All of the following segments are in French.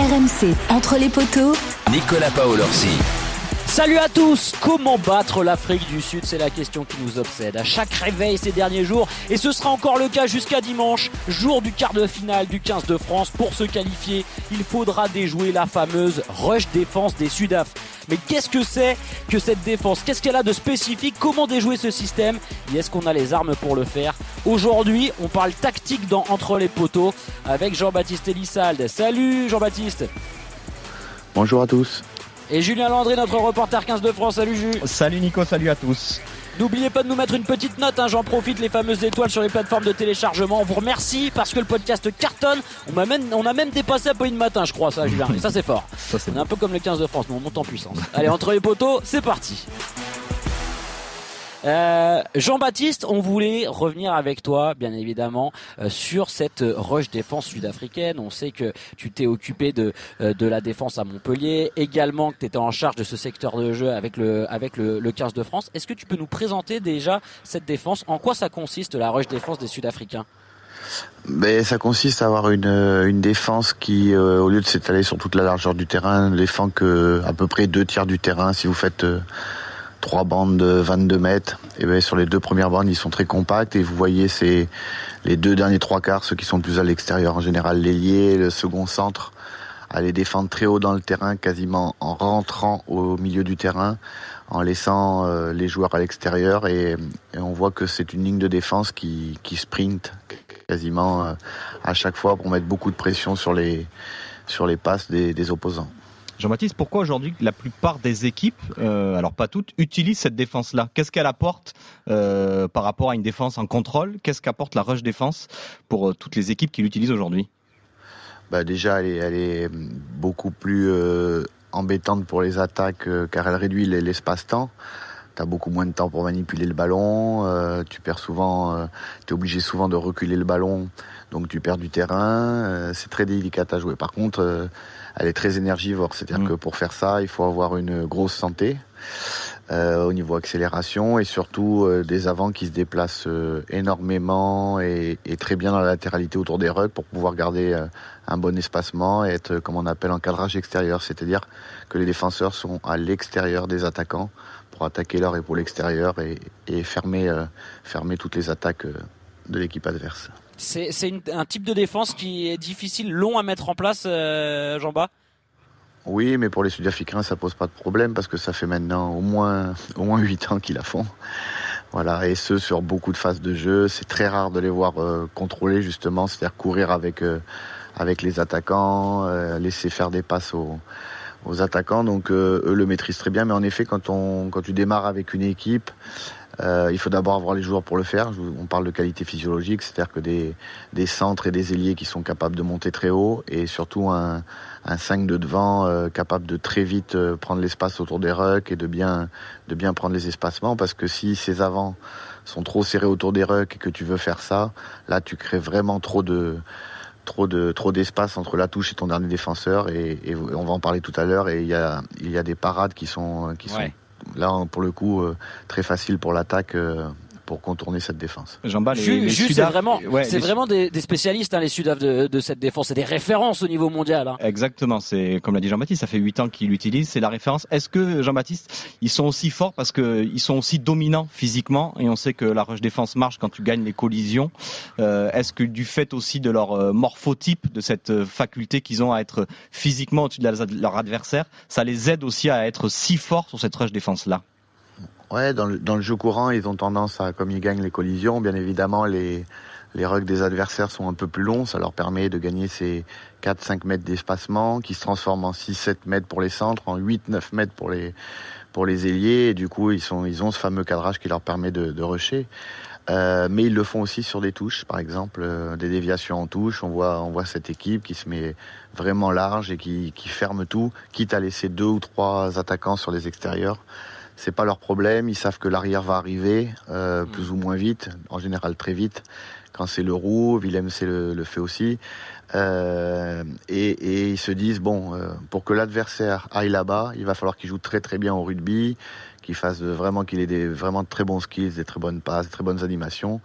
RMC, entre les poteaux. Nicolas Paolorsi. Salut à tous Comment battre l'Afrique du Sud C'est la question qui nous obsède à chaque réveil ces derniers jours et ce sera encore le cas jusqu'à dimanche, jour du quart de finale du 15 de France. Pour se qualifier, il faudra déjouer la fameuse rush défense des Sudaf. Mais qu'est-ce que c'est que cette défense? Qu'est-ce qu'elle a de spécifique? Comment déjouer ce système? Et est-ce qu'on a les armes pour le faire? Aujourd'hui, on parle tactique dans Entre les poteaux avec Jean-Baptiste Elissalde. Salut Jean-Baptiste Bonjour à tous. Et Julien Landry, notre reporter 15 de France. Salut Jules. Salut Nico, salut à tous. N'oubliez pas de nous mettre une petite note, hein, j'en profite, les fameuses étoiles sur les plateformes de téléchargement. On vous remercie parce que le podcast cartonne. On a même, on a même dépassé un peu une matin, je crois, ça, Julien. Et ça, c'est fort. Ça, c'est On est un peu comme le 15 de France, mais on monte en puissance. Allez, entre les poteaux, c'est parti. Euh, Jean-Baptiste, on voulait revenir avec toi, bien évidemment, euh, sur cette rush défense sud-africaine. On sait que tu t'es occupé de, euh, de la défense à Montpellier, également que tu étais en charge de ce secteur de jeu avec le, avec le, le 15 de France. Est-ce que tu peux nous présenter déjà cette défense? En quoi ça consiste la rush défense des Sud-Africains? Ben, ça consiste à avoir une, euh, une défense qui, euh, au lieu de s'étaler sur toute la largeur du terrain, défend que à peu près deux tiers du terrain. Si vous faites euh, trois bandes de 22 mètres, et ben sur les deux premières bandes, ils sont très compacts. Et vous voyez c'est les deux derniers trois quarts, ceux qui sont plus à l'extérieur en général, l'ailier, le second centre, à les défendre très haut dans le terrain, quasiment en rentrant au milieu du terrain, en laissant euh, les joueurs à l'extérieur. Et, on voit que c'est une ligne de défense qui, sprint quasiment euh, à chaque fois pour mettre beaucoup de pression sur les sur les passes des opposants. Jean-Baptiste, pourquoi aujourd'hui la plupart des équipes, euh, alors pas toutes, utilisent cette défense-là? Qu'est-ce qu'elle apporte euh, par rapport à une défense en contrôle? Qu'est-ce qu'apporte la rush défense pour euh, toutes les équipes qui l'utilisent aujourd'hui? Bah déjà, elle est, beaucoup plus embêtante pour les attaques car elle réduit les- l'espace-temps. Tu as beaucoup moins de temps pour manipuler le ballon. euh, tu perds souvent, tu es obligé souvent de reculer le ballon, donc tu perds du terrain. euh, c'est très délicat à jouer. Par contre, euh, elle est très énergivore. C'est-à-dire Mm. que pour faire ça, il faut avoir une grosse santé euh, au niveau accélération et surtout euh, des avants qui se déplacent euh, énormément et, et très bien dans la latéralité autour des rugs pour pouvoir garder euh, un bon espacement et être, comme on appelle, en cadrage extérieur, c'est-à-dire que les défenseurs sont à l'extérieur des attaquants pour attaquer leur épaule extérieure et, et fermer, euh, fermer toutes les attaques euh, de l'équipe adverse. C'est un type de défense qui est difficile, long à mettre en place, Jean-Bas Oui, mais pour les Sud-Africains, ça pose pas de problème parce que ça fait maintenant au moins au moins huit ans qu'ils la font. Voilà, et ce sur beaucoup de phases de jeu. C'est très rare de les voir euh, contrôler justement, c'est-à-dire courir avec euh, avec les attaquants, euh, laisser faire des passes aux aux attaquants. Donc euh, eux le maîtrisent très bien. Mais en effet, quand on quand tu démarres avec une équipe, il faut d'abord avoir les joueurs pour le faire. On parle de qualité physiologique, c'est-à-dire que des, des centres et des ailiers qui sont capables de monter très haut et surtout un, un 5 de devant euh, capable de très vite euh, prendre l'espace autour des rucks et de bien, de bien prendre les espacements. Parce que si ces avants sont trop serrés autour des rucks et que tu veux faire ça, là tu crées vraiment trop de trop de trop d'espace entre la touche et ton dernier défenseur. Et, on va en parler tout à l'heure et il y a il y a des parades qui sont qui sont là pour le coup euh, très faciles pour l'attaque euh, pour contourner cette défense. Jean-Bas, les, Ju- les Jules, c'est Sudaf- vraiment, ouais, c'est les- vraiment des, des spécialistes, hein, les Sudaf de, de cette défense. C'est des références au niveau mondial. hein. Exactement, c'est comme l'a dit Jean-Baptiste, ça fait 8 ans qu'il l'utilise, c'est la référence. Est-ce que Jean-Baptiste, ils sont aussi forts parce que ils sont aussi dominants physiquement et on sait que la rush défense marche quand tu gagnes les collisions. Euh, Est-ce que du fait aussi de leur euh, morphotype, de cette euh, faculté qu'ils ont à être physiquement au-dessus de leur adversaire, ça les aide aussi à être si forts sur cette rush défense là Ouais, dans le, dans le jeu courant, ils ont tendance à, comme ils gagnent les collisions, bien évidemment, les, les rugs des adversaires sont un peu plus longs. Ça leur permet de gagner ces 4-5 mètres d'espacement qui se transforment en 6-7 mètres pour les centres, en 8-9 mètres pour les, pour les ailiers. Et du coup, ils, sont, ils ont ce fameux cadrage qui leur permet de, de rusher. Euh, mais ils le font aussi sur des touches, par exemple, euh, des déviations en touche. On voit, on voit cette équipe qui se met vraiment large et qui, qui ferme tout, quitte à laisser deux ou trois attaquants sur les extérieurs c'est pas leur problème. Ils savent que l'arrière va arriver euh, plus ou moins vite, en général très vite. Quand c'est le roux, Willem c'est le, le fait aussi. Euh, et, et, ils se disent bon, euh, pour que l'adversaire aille là-bas, il va falloir qu'il joue très très bien au rugby, qu'il fasse vraiment qu'il ait des vraiment très bons skills, des très bonnes passes, des très bonnes animations.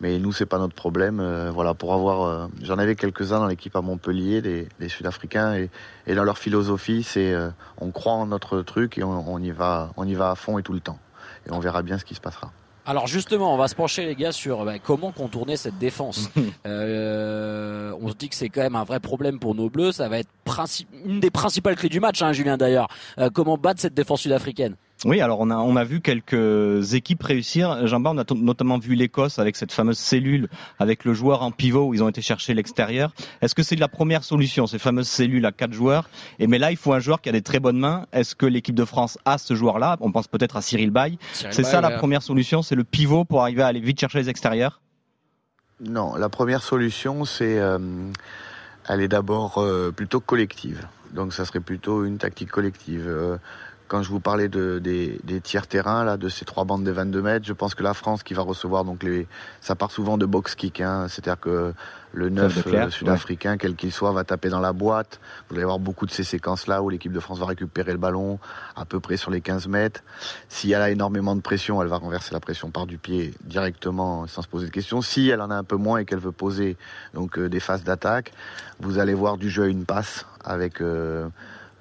Mais nous, c'est pas notre problème. Euh, voilà, pour avoir, euh, j'en avais quelques-uns dans l'équipe à Montpellier, des, des Sud-Africains, et, et, dans leur philosophie, c'est euh, on croit en notre truc et on, on y va, on y va à fond et tout le temps. Et on verra bien ce qui se passera. Alors justement, on va se pencher les gars sur bah, comment contourner cette défense. euh, on se dit que c'est quand même un vrai problème pour nos Bleus. Ça va être une des principales clés du match, hein, Julien d'ailleurs. Euh, comment battre cette défense sud-africaine? Oui, alors on a on a vu quelques équipes réussir. Jean-Bart, on a notamment vu l'Écosse avec cette fameuse cellule avec le joueur en pivot où ils ont été chercher l'extérieur. Est-ce que c'est la première solution, ces fameuses cellules à quatre joueurs? Et mais là, il faut un joueur qui a des très bonnes mains. Est-ce que l'équipe de France a ce joueur-là? On pense peut-être à Cyril Bay. C'est ça la première solution, c'est le pivot pour arriver à aller vite chercher les extérieurs? Non, la première solution, c'est euh, elle est d'abord euh, plutôt collective. Donc ça serait plutôt une tactique collective. Euh, quand je vous parlais de, des, des, tiers terrain là, de ces trois bandes de 22 mètres, je pense que la France qui va recevoir donc les, ça part souvent de box kick, hein, c'est-à-dire que le neuf euh, sud-africain, ouais. quel qu'il soit, va taper dans la boîte. Vous allez avoir beaucoup de ces séquences-là où l'équipe de France va récupérer le ballon à peu près sur les 15 mètres. Si elle a énormément de pression, elle va renverser la pression par du pied directement sans se poser de questions. Si elle en a un peu moins et qu'elle veut poser donc euh, des phases d'attaque, vous allez voir du jeu à une passe avec euh,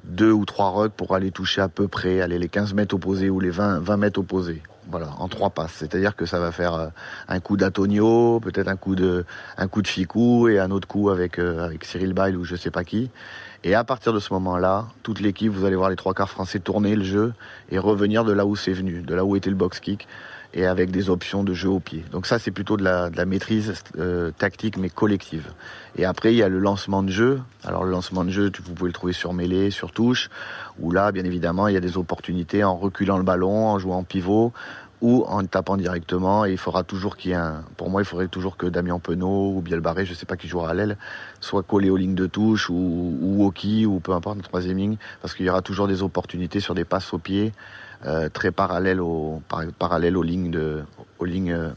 deux ou trois rucks pour aller toucher à peu près aller les 15 mètres opposés ou les 20, 20 mètres opposés. Voilà, en trois passes. C'est-à-dire que ça va faire euh, un coup d'Antonio, peut-être un coup de un coup de Ficou et un autre coup avec euh, avec Cyril Bail ou je sais pas qui. Et à partir de ce moment-là, toute l'équipe, vous allez voir les trois quarts français tourner le jeu et revenir de là où c'est venu, de là où était le box kick et avec des options de jeu au pied. Donc ça, c'est plutôt de la, de la maîtrise euh, tactique, mais collective. Et après, il y a le lancement de jeu. Alors le lancement de jeu, vous pouvez le trouver sur mêlée, sur touche, où là, bien évidemment, il y a des opportunités en reculant le ballon, en jouant en pivot, ou en tapant directement. Et il faudra toujours qu'il y ait un. Pour moi, il faudrait toujours que Damien Penaud ou Biel Barré, je sais pas qui jouera à l'aile, soit collé aux lignes de touche ou, ou au qui ou peu importe, la troisième ligne, parce qu'il y aura toujours des opportunités sur des passes au pied. Euh, très parallèle aux, par, parallèle aux lignes de, aux lignes, euh,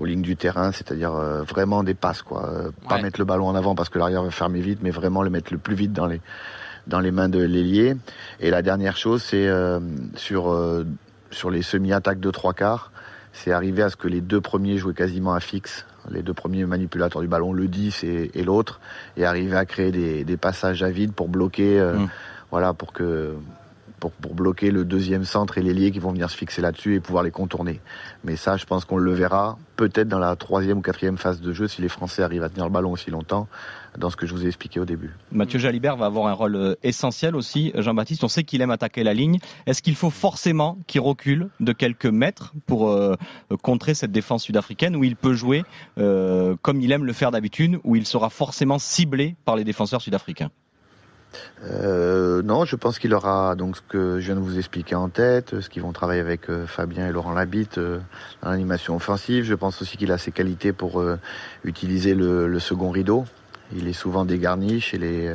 aux lignes du terrain, c'est-à-dire euh, vraiment des passes, quoi. Euh, pas mettre le ballon en avant parce que l'arrière va fermer vite, mais vraiment le mettre le plus vite dans les, dans les mains de l'ailier. Et la dernière chose, c'est sur, sur les semi-attaques de trois quarts, c'est arriver à ce que les deux premiers jouent quasiment à fixe les deux premiers manipulateurs du ballon, le 10 et, et l'autre, et arriver à créer des, des, passages à vide pour bloquer, euh, mmh. voilà, pour que pour, bloquer le deuxième centre et l'ailier qui vont venir se fixer là-dessus et pouvoir les contourner. Mais ça, je pense qu'on le verra peut-être dans la troisième ou quatrième phase de jeu si les Français arrivent à tenir le ballon aussi longtemps dans ce que je vous ai expliqué au début. Mathieu Jalibert va avoir un rôle essentiel aussi. Jean-Baptiste, on sait qu'il aime attaquer la ligne. Est-ce qu'il faut forcément qu'il recule de quelques mètres pour euh, contrer cette défense sud-africaine où il peut jouer euh, comme il aime le faire d'habitude, où il sera forcément ciblé par les défenseurs sud-africains? Euh, non, je pense qu'il aura donc ce que je viens de vous expliquer en tête, ce qu'ils vont travailler avec euh, Fabien et Laurent Labitte euh, dans l'animation offensive. Je pense aussi qu'il a ses qualités pour utiliser le, second rideau. Il est souvent dégarni chez les.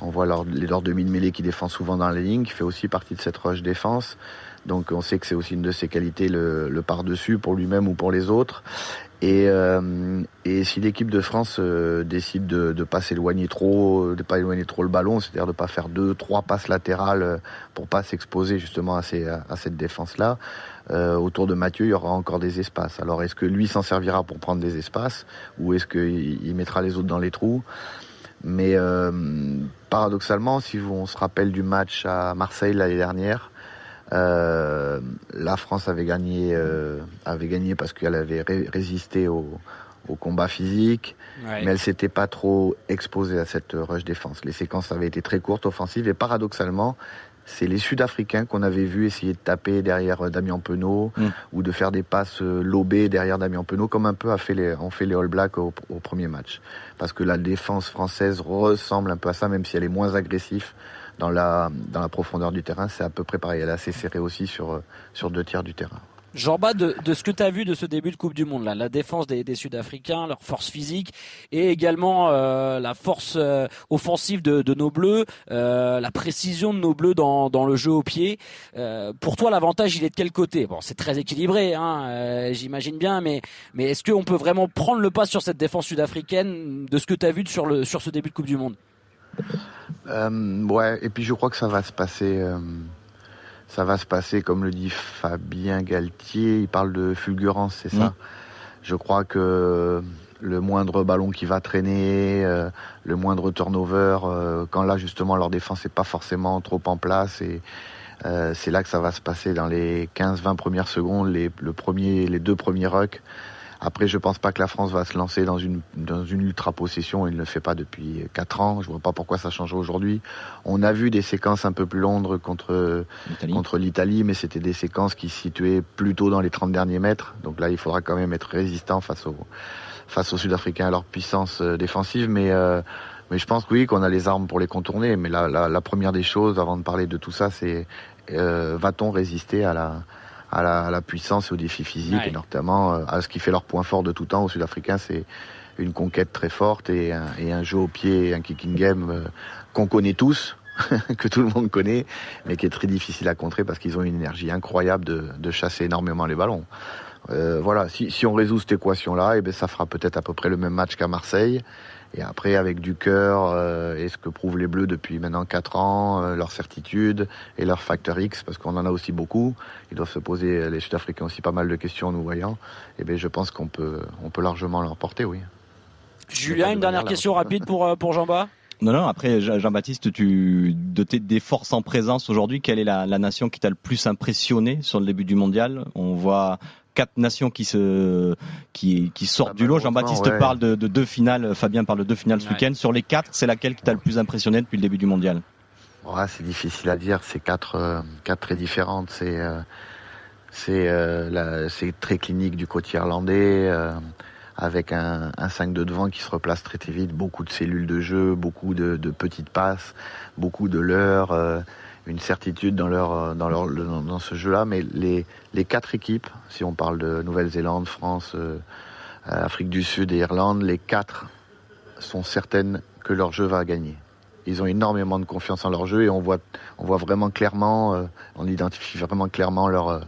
On voit leurs, les leurs demi-mêlée qui défend souvent dans les lignes, qui fait aussi partie de cette roche défense. Donc on sait que c'est aussi une de ses qualités, le par-dessus pour lui-même ou pour les autres. Et, euh, et si l'équipe de France euh, décide de ne pas s'éloigner trop, de pas éloigner trop le ballon, c'est-à-dire de pas faire deux, trois passes latérales euh, pour pas s'exposer justement à, cette défense-là, autour de Mathieu, il y aura encore des espaces. Alors est-ce que lui s'en servira pour prendre des espaces ou est-ce qu'il il mettra les autres dans les trous? Mais paradoxalement, si on se rappelle du match à Marseille l'année dernière, euh, la France avait gagné, euh, avait gagné parce qu'elle avait ré résisté au, au, combat physique, ouais. mais elle s'était pas trop exposée à cette rush défense. Les séquences avaient été très courtes, offensives, et paradoxalement, c'est les Sud-Africains qu'on avait vu essayer de taper derrière Damien Penaud mm. ou de faire des passes lobées derrière Damien Penaud, comme un peu a fait les, ont fait les All Blacks au, au, premier match. Parce que la défense française ressemble un peu à ça, même si elle est moins agressive dans la, dans la profondeur du terrain. C'est à peu près pareil. Elle est assez serrée aussi sur, sur deux tiers du terrain. Jean-Bas, de, ce que tu as vu de ce début de Coupe du Monde, là, la défense des, Sud-Africains, leur force physique et également euh, la force euh, offensive de, nos Bleus, euh, la précision de nos Bleus dans, le jeu au pied. pour toi, l'avantage, il est de quel côté? Bon, c'est très équilibré, hein, j'imagine bien, mais, mais est-ce qu'on peut vraiment prendre le pas sur cette défense sud-africaine de ce que tu as vu sur, le, sur ce début de Coupe du Monde? Ouais, et puis je crois que ça va se passer ça va se passer, comme le dit Fabien Galtier, il parle de fulgurance, c'est ça. Mm. Je crois que le moindre ballon qui va traîner, euh, le moindre turnover, euh, quand là justement leur défense n'est pas forcément trop en place et euh, c'est là que ça va se passer dans les 15-20 premières secondes, les, le premier, les deux premiers rucks. Après, je pense pas que la France va se lancer dans une, dans une ultra possession. Il ne le fait pas depuis 4 ans. Je vois pas pourquoi ça change aujourd'hui. On a vu des séquences un peu plus longues contre, contre l'Italie, mais c'était des séquences qui se situaient plutôt dans les 30 derniers mètres. Donc là, il faudra quand même être résistant face aux, face aux Sud-Africains à leur puissance euh, défensive. Mais, euh, mais je pense oui, qu'on a les armes pour les contourner. Mais la, la, la, première des choses, avant de parler de tout ça, c'est euh, va-t-on résister à la, à la, puissance et aux défis physiques, et notamment euh, à ce qui fait leur point fort de tout temps aux Sud-Africains, c'est une conquête très forte et un, et un, jeu au pied, un kicking game euh, qu'on connaît tous, que tout le monde connaît, mais qui est très difficile à contrer parce qu'ils ont une énergie incroyable de, de chasser énormément les ballons. Euh, voilà, si, si, on résout cette équation-là, et eh ben ça fera peut-être à peu près le même match qu'à Marseille. Et après, avec du cœur, euh, et ce que prouvent les Bleus depuis maintenant 4 ans, euh, leur certitude et leur facteur X, parce qu'on en a aussi beaucoup. Ils doivent se poser, les Sud-Africains aussi, pas mal de questions, nous voyant. Et eh bien, je pense qu'on peut, on peut largement leur porter, oui. Julien, une dernière question rapide pour, euh, pour Jean-Bas non, non, après, Jean-Baptiste, tu, de tes, des forces en présence aujourd'hui, quelle est la, la nation qui t'a le plus impressionné sur le début du mondial? On voit quatre nations qui se qui, qui sortent ah, du lot. Jean-Baptiste parle de, deux finales, Fabien parle de deux finales ce week-end. Sur les quatre, c'est laquelle qui t'a le plus impressionné depuis le début du mondial? C'est difficile à dire. C'est quatre, euh, quatre très différentes. C'est euh, c'est euh, très clinique du côté irlandais. avec un, un 5 de devant qui se replace très très vite, beaucoup de cellules de jeu, beaucoup de, de petites passes, beaucoup de leurres, une certitude dans leur euh, dans leur dans ce jeu-là. Mais les les quatre équipes, si on parle de Nouvelle-Zélande, France, euh, euh, Afrique du Sud et Irlande, les quatre sont certaines que leur jeu va gagner. Ils ont énormément de confiance en leur jeu et on voit on voit vraiment clairement, on identifie vraiment clairement leur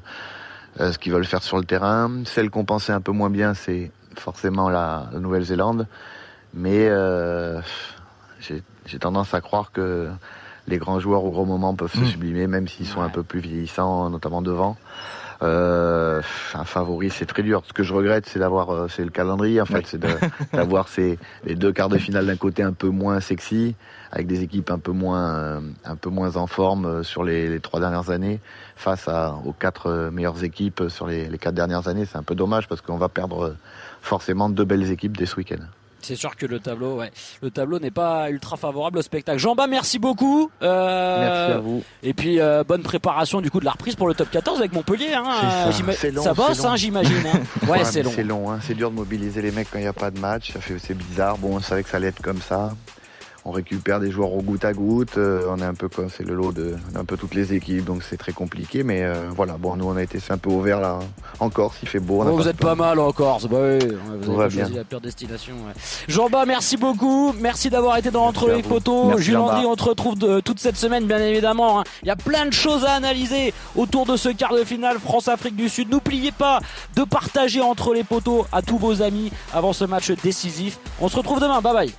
ce qu'ils veulent faire sur le terrain. Celle qu'on pensait un peu moins bien, c'est forcément la, la Nouvelle-Zélande, mais j'ai tendance à croire que les grands joueurs au gros moment peuvent se mm. sublimer, même s'ils sont un peu plus vieillissants, notamment devant. Euh, un favori, c'est très dur. Ce que je regrette, c'est d'avoir, euh, c'est le calendrier en fait, c'est d'avoir ces les deux quarts de finale d'un côté un peu moins sexy, avec des équipes un peu moins, euh, un peu moins en forme sur les, les trois dernières années, face à, aux quatre meilleures équipes sur les, les quatre dernières années. C'est un peu dommage parce qu'on va perdre forcément deux belles équipes dès ce week-end. C'est sûr que le tableau, ouais, le tableau n'est pas ultra favorable au spectacle. Jean-Bas, merci beaucoup. Euh, merci à vous. Et puis euh, bonne préparation du coup de la reprise pour le top 14 avec Montpellier. Hein, ça. ça bosse, hein, j'imagine. Hein. Ouais, c'est long. C'est long. Hein. C'est dur de mobiliser les mecs quand il n'y a pas de match. Ça fait, c'est bizarre. Bon, on savait que ça allait être comme ça on récupère des joueurs au goutte à goutte. Euh, on est un peu comme c'est le lot de un peu toutes les équipes, donc c'est très compliqué. Mais euh, voilà, bon, nous on a été un peu ouvert là en Corse, il fait beau. vous êtes pas mal en Corse, bah oui, vous avez choisi la pire destination. Jean-Bas, merci beaucoup, merci d'avoir été dans Entre les poteaux. Jules Andry, on te retrouve de, toute cette semaine, bien évidemment. Hein. Il y a plein de choses à analyser autour de ce quart de finale France-Afrique du Sud. N'oubliez pas de partager entre les poteaux à tous vos amis avant ce match décisif. On se retrouve demain, bye bye.